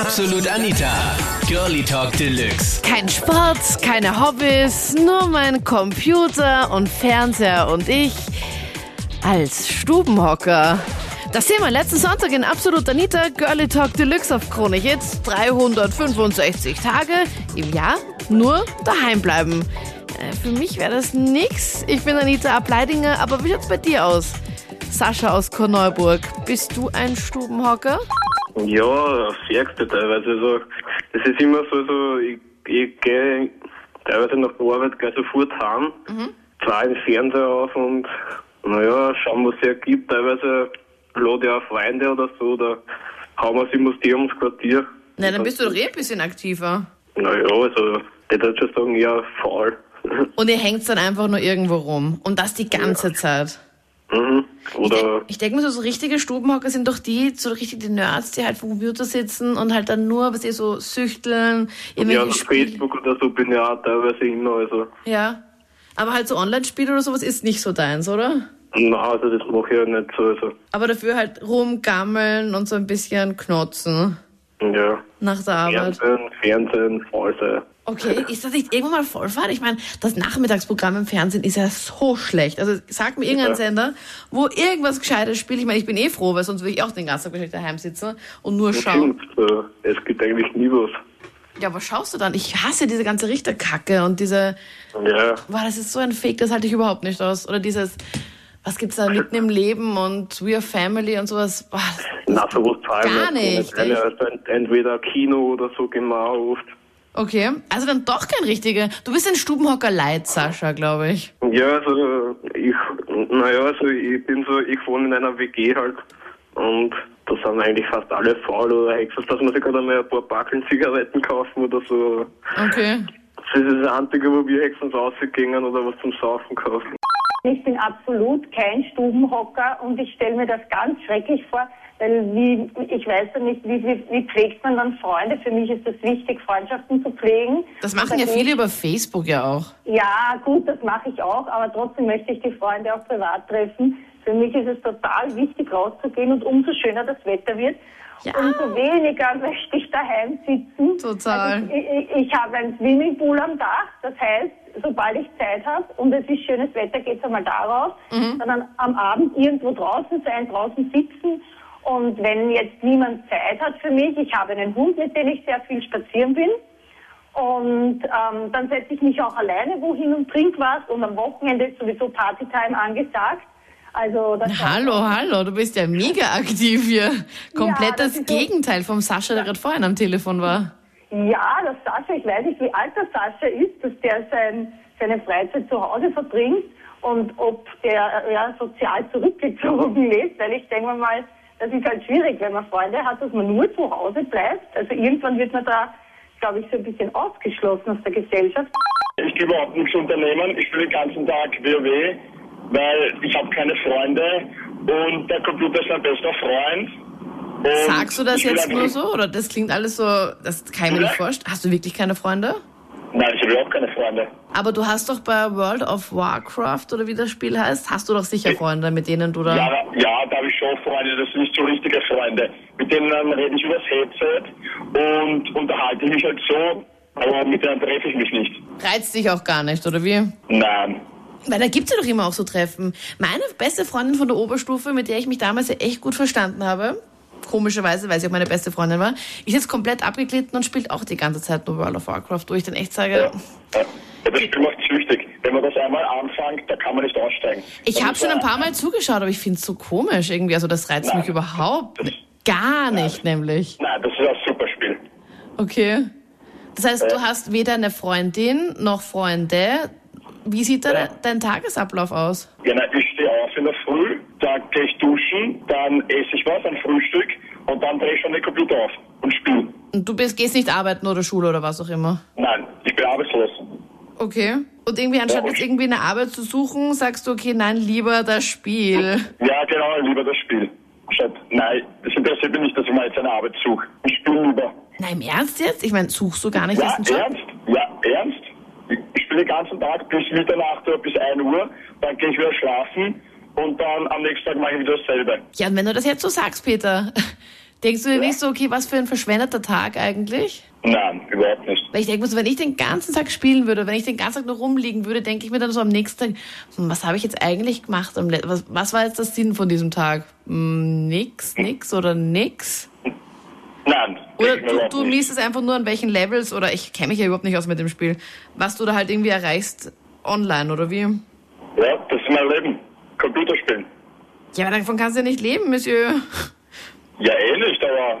Absolut Anita. Girlie Talk Deluxe. Kein Sport, keine Hobbys, nur mein Computer und Fernseher und ich als Stubenhocker. Das sehen wir letzten Sonntag in Absolut Anita Girlie Talk Deluxe auf Krone Hits. 365 Tage im Jahr nur daheim bleiben. Äh, Für mich wäre das nix. Ich bin Anita Ableidinger, aber wie schaut's bei dir aus? Sascha aus Korneuburg, bist du ein Stubenhocker? Ja, aufs Ärgste teilweise. Also, das ist immer so, so ich, ich gehe teilweise nach der Arbeit gleich sofort heim, zwar den Fernseher auf und naja, schauen, was es ergibt. Teilweise lade ich auch Freunde oder so, oder hauen wir sie ums Quartier. Na, dann bist du doch eh ein bisschen aktiver. Naja, also, ich würde schon sagen, eher faul. Und ihr hängt dann einfach nur irgendwo rum. Und das die ganze Zeit. Mhm. Oder, Ich denke mir so, so richtige Stubenhocker sind doch die, so richtig die Nerds, die halt vom Computer sitzen und halt dann nur, was sie so süchteln, ja, auf Spiele. Facebook oder so bin ich auch teilweise immer, also. Ja. Aber halt so Online-Spiele oder sowas ist nicht so deins, oder? Na, also das mache ich ja nicht so, also. Aber dafür halt rumgammeln und so ein bisschen knotzen Ja. nach der Arbeit. Fernsehen, Fernsehen, faul sein. Okay, ist das nicht irgendwann mal Vollfahrt? Ich meine, das Nachmittagsprogramm im Fernsehen ist ja so schlecht. Also sag mir irgendeinen Ja. Sender, wo irgendwas Gescheites spielt. Ich meine, ich bin eh froh, weil sonst würde ich auch den ganzen Tag wahrscheinlich daheim sitzen und nur schauen. Stimmt, äh, es gibt eigentlich nie was. Ja, was schaust du dann? Ich hasse diese ganze Richterkacke und diese, Ja, boah, das ist so ein Fake, das halte ich überhaupt nicht aus. Oder dieses, was gibt's da mitten im Leben und We Are Family und sowas. Boah, na, sowas zahlen Gar nicht, also ent- entweder Kino oder so gehen wir auch oft. okay. Also dann doch kein richtiger. Du bist ein Stubenhocker Light, Sascha, glaube ich. Ja, also ich, naja, also ich bin so, ich wohne in einer WG halt und da sind eigentlich fast alle faul oder hexen, dass man sich gerade einmal ein paar Backeln Zigaretten kaufen oder so. Okay. Das ist das Einzige, wo wir hexens rausgehen oder was zum Saufen kaufen. Ich bin absolut kein Stubenhocker und ich stelle mir das ganz schrecklich vor, weil wie, ich weiß ja nicht, wie, wie, wie pflegt man dann Freunde? Für mich ist es wichtig, Freundschaften zu pflegen. Das machen ja viele über Facebook ja auch. Ja, gut, das mache ich auch, aber trotzdem möchte ich die Freunde auch privat treffen. Für mich ist es total wichtig, rauszugehen und umso schöner das Wetter wird. Ja. Umso weniger möchte ich daheim sitzen. Total. Also ich, ich, ich habe ein Swimmingpool am Dach, das heißt, sobald ich Zeit habe und es ist schönes Wetter, geht es einmal darauf, dann am Abend irgendwo draußen sein, draußen sitzen. Und wenn jetzt niemand Zeit hat für mich, ich habe einen Hund, mit dem ich sehr viel spazieren bin, und ähm, dann setze ich mich auch alleine wohin und trinke was. Und am Wochenende ist sowieso Partytime angesagt. Also das Hallo, hallo, du bist ja mega aktiv hier. Komplett das das so- Gegenteil vom Sascha, der gerade vorhin am Telefon war. Ja, das Sascha, ich weiß nicht, wie alt der Sascha ist, dass der sein, seine Freizeit zu Hause verbringt und ob der äh, ja, sozial zurückgezogen lebt, weil ich denke mal, das ist halt schwierig, wenn man Freunde hat, dass man nur zu Hause bleibt. Also irgendwann wird man da, glaube ich, so ein bisschen ausgeschlossen aus der Gesellschaft. Ich gehe überhaupt nichts unternehmen. Ich spiele den ganzen Tag WoW, weil ich habe keine Freunde und der Computer ist mein bester Freund. Und Sagst du das jetzt nur so? Oder das klingt alles so, das kann ich mir Ja. nicht vorstellen. Hast du wirklich keine Freunde? Nein, ich habe überhaupt keine Freunde. Aber du hast doch bei World of Warcraft oder wie das Spiel heißt, hast du doch sicher Freunde, mit denen du da. Ja, ja, da habe ich schon Freunde, das sind nicht so richtige Freunde. Mit denen ähm, rede ich übers Headset und unterhalte mich halt so, aber mit denen treffe ich mich nicht. Reizt dich auch gar nicht, oder wie? Nein. Weil da gibt's ja doch immer auch so Treffen. Meine beste Freundin von der Oberstufe, mit der ich mich damals ja echt gut verstanden habe, komischerweise, weil sie auch meine beste Freundin war, ist jetzt komplett abgeglitten und spielt auch die ganze Zeit nur World of Warcraft, wo ich dann echt sage, Ja. Ja. Das Spiel macht süchtig. Wenn man das einmal anfängt, da kann man nicht aussteigen. ich habe schon ein paar Mal zugeschaut, aber ich finde es so komisch irgendwie. Also das reizt Nein. mich überhaupt Das- gar nicht, nämlich. Nein, das ist ein super Spiel. Okay. Das heißt, du Ja. hast weder eine Freundin noch Freunde. Wie sieht da Ja. dein Tagesablauf aus? Ja, na, ich stehe auf gehe ich duschen, dann esse ich was, ein Frühstück und dann drehe ich schon den Computer auf und spiele. Und du bist, gehst nicht arbeiten oder Schule oder was auch immer. Nein, ich bin arbeitslos. Okay. Und irgendwie anstatt Ja, jetzt irgendwie eine Arbeit zu suchen, sagst du, okay, nein, lieber das Spiel. Ja, genau, lieber das Spiel. Statt, nein, das interessiert mich nicht, dass ich mal jetzt eine Arbeit suche. Ich spiele lieber. Na, im Ernst jetzt? Ich meine, suchst du gar nicht Ja, erst einen Job? ernst? Ja, ernst? Ich, ich spiele den ganzen Tag bis Mitternacht oder bis 1 Uhr, dann gehe ich wieder schlafen und dann am nächsten Tag mache ich wieder dasselbe. Ja, und wenn du das jetzt so sagst, Peter, Denkst du dir nicht so, okay, was für ein verschwendeter Tag eigentlich? Nein, überhaupt nicht. Weil ich denke, mir so, wenn ich den ganzen Tag spielen würde, wenn ich den ganzen Tag nur rumliegen würde, denke ich mir dann so am nächsten Tag, hm, was habe ich jetzt eigentlich gemacht? Was, was war jetzt das Sinn von diesem Tag? Hm, nix, nix oder nix? Nein. Oder du, du misst es einfach nur an welchen Levels, oder ich kenne mich ja überhaupt nicht aus mit dem Spiel, was du da halt irgendwie erreichst online, oder wie? Ja, das ist mein Leben. Computerspielen. Ja, aber davon kannst du ja nicht leben, Monsieur. Ja, eh nicht, aber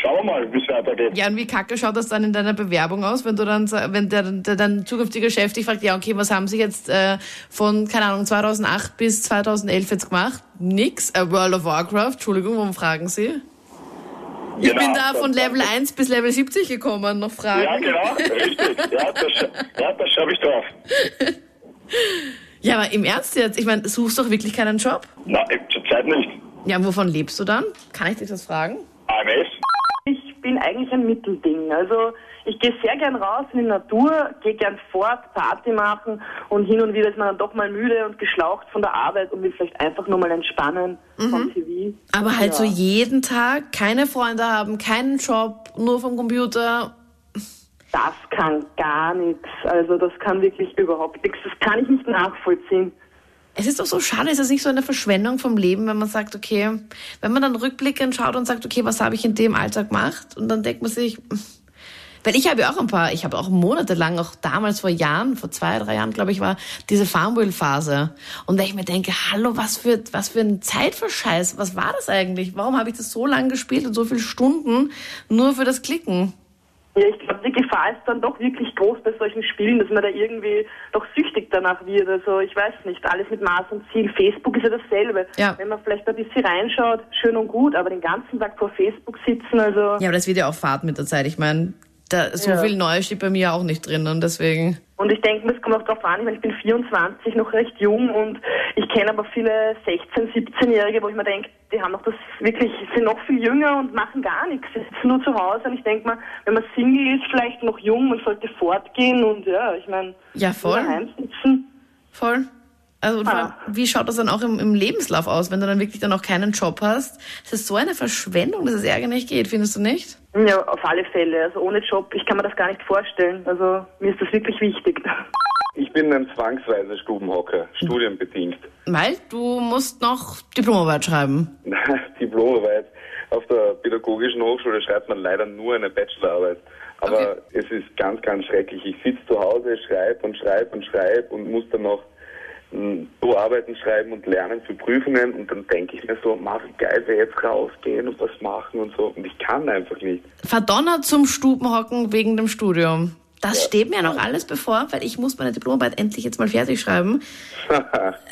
schauen wir mal, wie es weitergeht. Ja, und wie kacke schaut das dann in deiner Bewerbung aus, wenn du dann, wenn der, der dein zukünftiger Chef dich fragt, ja, okay, was haben Sie jetzt äh, von, keine Ahnung, 2008 bis 2011 jetzt gemacht? Nix, äh, World of Warcraft, Entschuldigung, warum fragen Sie? Ich Genau, bin da von Level 1 bis Level 70 gekommen, noch Fragen. Ja, genau, richtig. Ja, das, ja, das schreibe ich drauf. Ja, aber im Ernst jetzt, ich meine, suchst doch wirklich keinen Job? Nein, zurzeit nicht. Ja, wovon lebst du dann? Kann ich dich das fragen? AMS? Ich bin eigentlich ein Mittelding. Also ich gehe sehr gern raus in die Natur, gehe gern fort, Party machen und hin und wieder ist man dann doch mal müde und geschlaucht von der Arbeit und will vielleicht einfach nur mal entspannen vom TV. Aber halt Ja. so jeden Tag keine Freunde haben, keinen Job, nur vom Computer. Das kann gar nichts. Also das kann wirklich überhaupt nichts. Das kann ich nicht nachvollziehen. Es ist doch so schade, ist das nicht so eine Verschwendung vom Leben, wenn man sagt, okay, wenn man dann rückblickend schaut und sagt, okay, was habe ich in dem Alltag gemacht? Und dann denkt man sich, weil ich habe ja auch ein paar, ich habe auch monatelang, auch damals vor Jahren, vor zwei, drei Jahren, glaube ich, war diese Farmville-Phase. Und wenn ich mir denke, hallo, was für, was für ein Zeitverscheiß, was war das eigentlich? Warum habe ich das so lange gespielt und so viele Stunden nur für das Klicken? Ja, ich glaube, die Gefahr ist dann doch wirklich groß bei solchen Spielen, dass man da irgendwie doch süchtig danach wird. Also ich weiß nicht, alles mit Maß und Ziel. Facebook ist ja dasselbe. Ja. Wenn man vielleicht ein bisschen reinschaut, schön und gut, aber den ganzen Tag vor Facebook sitzen, also Ja, aber das wird ja auch Fahrt mit der Zeit. Ich meine, da, so Ja. viel Neues steht bei mir auch nicht drin und deswegen. Und ich denke, mir, es kommt auch darauf an, ich, meine, ich bin 24, noch recht jung und ich kenne aber viele 16-, 17-Jährige, wo ich mir denke, die haben noch das wirklich, sind noch viel jünger und machen gar nichts. Sie sitzen nur zu Hause und ich denke mal, wenn man Single ist, vielleicht noch jung, man sollte fortgehen und ja, ich meine, Ja, voll. daheim sitzen. Voll. Also und vor allem, Ah. wie schaut das dann auch im, im Lebenslauf aus, wenn du dann wirklich dann auch keinen Job hast? Es ist so eine Verschwendung, dass es ärger nicht geht, findest du nicht? Ja, auf alle Fälle. Also ohne Job, ich kann mir das gar nicht vorstellen. Also mir ist das wirklich wichtig. Ich bin ein zwangsweiser Stubenhocker, studienbedingt. Weil du musst noch Diplomarbeit schreiben. Diplomarbeit. Auf der Pädagogischen Hochschule schreibt man leider nur eine Bachelorarbeit. Aber Okay. es ist ganz, ganz schrecklich. Ich sitze zu Hause, schreibe und schreibe und schreibe und muss dann noch so Arbeiten schreiben und lernen für Prüfungen und dann denke ich mir so, mach wie geil wäre jetzt rausgehen und was machen und so und ich kann einfach nicht. Verdonnert zum Stubenhocken wegen dem Studium. Das steht mir noch alles bevor, weil ich muss meine Diplomarbeit endlich jetzt mal fertig schreiben.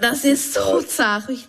Das ist so zart. Ich,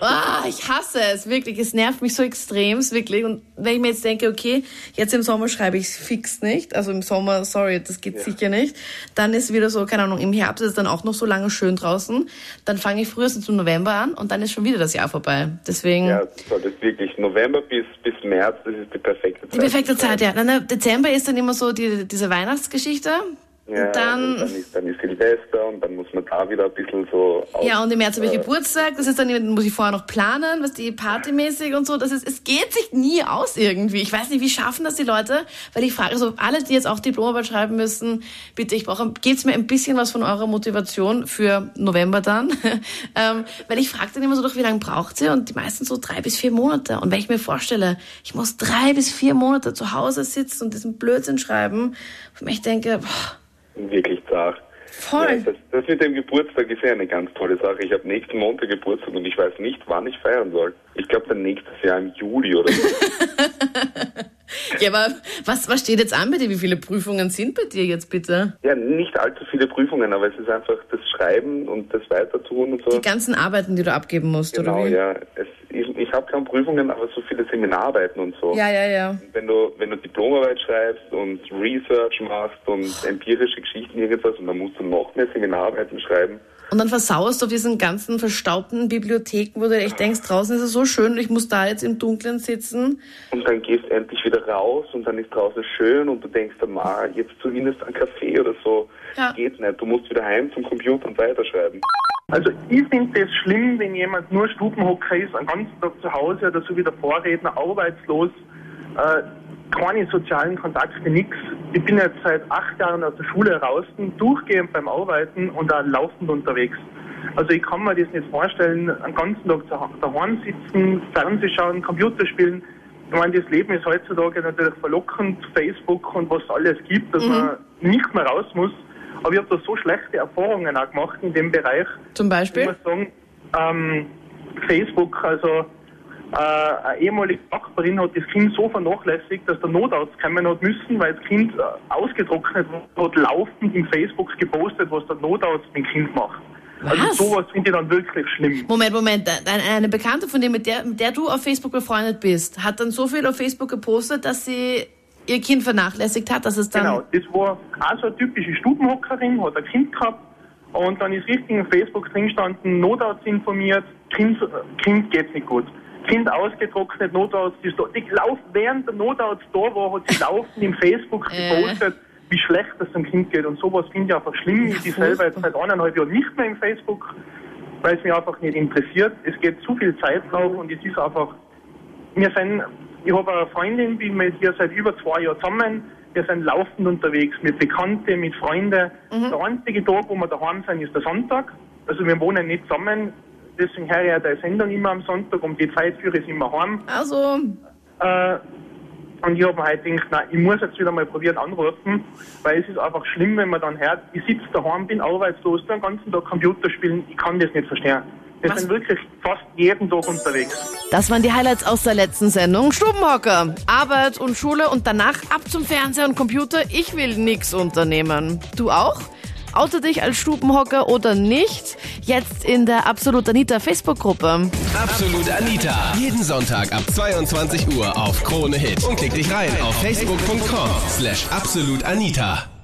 ah, ich hasse es, wirklich. Es nervt mich so extremst, wirklich. Und wenn ich mir jetzt denke, okay, jetzt im Sommer schreibe ich es fix nicht. Also im Sommer, sorry, das geht sicher nicht. Dann ist wieder so, keine Ahnung, im Herbst ist es dann auch noch so lange schön draußen. Dann fange ich frühestens im November an und dann ist schon wieder das Jahr vorbei. Deswegen... Ja, das ist wirklich November bis, bis März, das ist die perfekte Zeit. Die perfekte Zeit, ja. Dezember ist dann immer so die, diese Weihnachtsgeschichte. Liefde Ja, dann, dann, ist, dann ist Silvester und dann muss man da wieder ein bisschen so aus, ja, und im März habe ich äh, Geburtstag. Das ist dann, muss ich vorher noch planen, was die partymäßig und so. Das ist, es geht sich nie aus irgendwie. Ich weiß nicht, wie schaffen das die Leute? Weil ich frage, also alle, die jetzt auch Diplomarbeit schreiben müssen, bitte, ich brauche, geht's mir ein bisschen was von eurer Motivation für November dann? ähm, weil ich frage dann immer so, doch, wie lange braucht ihr? Und die meisten so drei bis vier Monate. Und wenn ich mir vorstelle, ich muss drei bis vier Monate zu Hause sitzen und diesen Blödsinn schreiben, und ich denke, boah, wirklich zart. Voll. Ja, das, das mit dem Geburtstag ist ja eine ganz tolle Sache. Ich habe nächsten Montag Geburtstag und ich weiß nicht, wann ich feiern soll. Ich glaube dann nächstes Jahr im Juli oder so. Ja, aber was, was steht jetzt an bei dir? Wie viele Prüfungen sind bei dir jetzt bitte? ja, nicht allzu viele Prüfungen, aber es ist einfach das Schreiben und das Weitertun und so. Die ganzen Arbeiten, die du abgeben musst, genau, oder wie? ja. Es, ich ich habe keine Prüfungen, aber so viele Seminararbeiten und so. Ja, ja, ja. Wenn du, wenn du Diplomarbeit schreibst und Research machst und empirische Geschichten irgendwas und dann musst du noch mehr Seminararbeiten schreiben. Und dann versaust du auf diesen ganzen verstaubten Bibliotheken, wo du echt denkst, draußen ist es so schön ich muss da jetzt im Dunkeln sitzen. Und dann gehst endlich wieder raus und dann ist draußen schön und du denkst dann, ah, jetzt zumindest ein Kaffee oder so. Ja. Geht nicht. Du musst wieder heim zum Computer und weiterschreiben. Also ich finde es schlimm, wenn jemand nur Stubenhocker ist, einen ganzen Tag zu Hause oder so wie der Vorredner, arbeitslos, äh, keine sozialen Kontakte, nichts. Ich bin jetzt seit acht Jahren aus der Schule raus, durchgehend beim Arbeiten und auch laufend unterwegs. Also ich kann mir das nicht vorstellen, einen ganzen Tag daheim sitzen, Fernseh schauen, Computer spielen. Ich meine, das Leben ist heutzutage natürlich verlockend, Facebook und was es alles gibt, dass mhm. man nicht mehr raus muss. Aber ich habe da so schlechte Erfahrungen auch gemacht in dem Bereich. Zum Beispiel? Ich muss sagen, ähm, Facebook, also äh, eine ehemalige Nachbarin hat das Kind so vernachlässigt, dass der Notarzt kommen hat müssen, weil das Kind äh, ausgetrocknet hat, laufend im Facebook gepostet, was der Notarzt mit dem Kind macht. Also was? Also sowas finde ich dann wirklich schlimm. Moment, Moment. Eine Bekannte von dir, mit der, mit der du auf Facebook befreundet bist, hat dann so viel auf Facebook gepostet, dass sie ihr Kind vernachlässigt hat, dass es dann... Genau, das war auch so eine typische Stubenhockerin, hat ein Kind gehabt und dann ist richtig in Facebook drin gestanden, Notarzt informiert, Kind, kind geht's nicht gut. Kind ausgetrocknet, Notarzt ist da. Die lauft, während der Notarzt da war, hat sie laufend im Facebook gepostet, wie schlecht es dem Kind geht. Und sowas finde ich einfach schlimm. Ich bin selber jetzt seit eineinhalb Jahren nicht mehr im Facebook, weil es mich einfach nicht interessiert. Es geht zu viel Zeit drauf und es ist einfach, wir sind, ich habe eine Freundin, bin mit ihr seit über zwei Jahren zusammen. Wir sind laufend unterwegs mit Bekannten, mit Freunden. Mhm. Der einzige Tag, wo wir daheim sind, ist der Sonntag. Also wir wohnen nicht zusammen deswegen höre ich ja der Sendung immer am Sonntag, um die Zeit führe ich immer heim. Also. Äh, und ich habe mir halt gedacht, nein, ich muss jetzt wieder mal probieren anrufen, weil es ist einfach schlimm, wenn man dann hört, ich sitze daheim, bin arbeitslos, den ganzen Tag Computer spielen, ich kann das nicht verstehen. Wir sind wirklich fast jeden Tag unterwegs. Das waren die Highlights aus der letzten Sendung. Stubenhocker, Arbeit und Schule und danach ab zum Fernseher und Computer. Ich will nichts unternehmen. Du auch? Oute dich als Stubenhocker oder nicht? Jetzt in der Absolut Anita Facebook-Gruppe. Absolut Anita. Jeden Sonntag ab 22 Uhr auf Krone Hit. Und klick dich rein auf facebook.com slash absolutanita.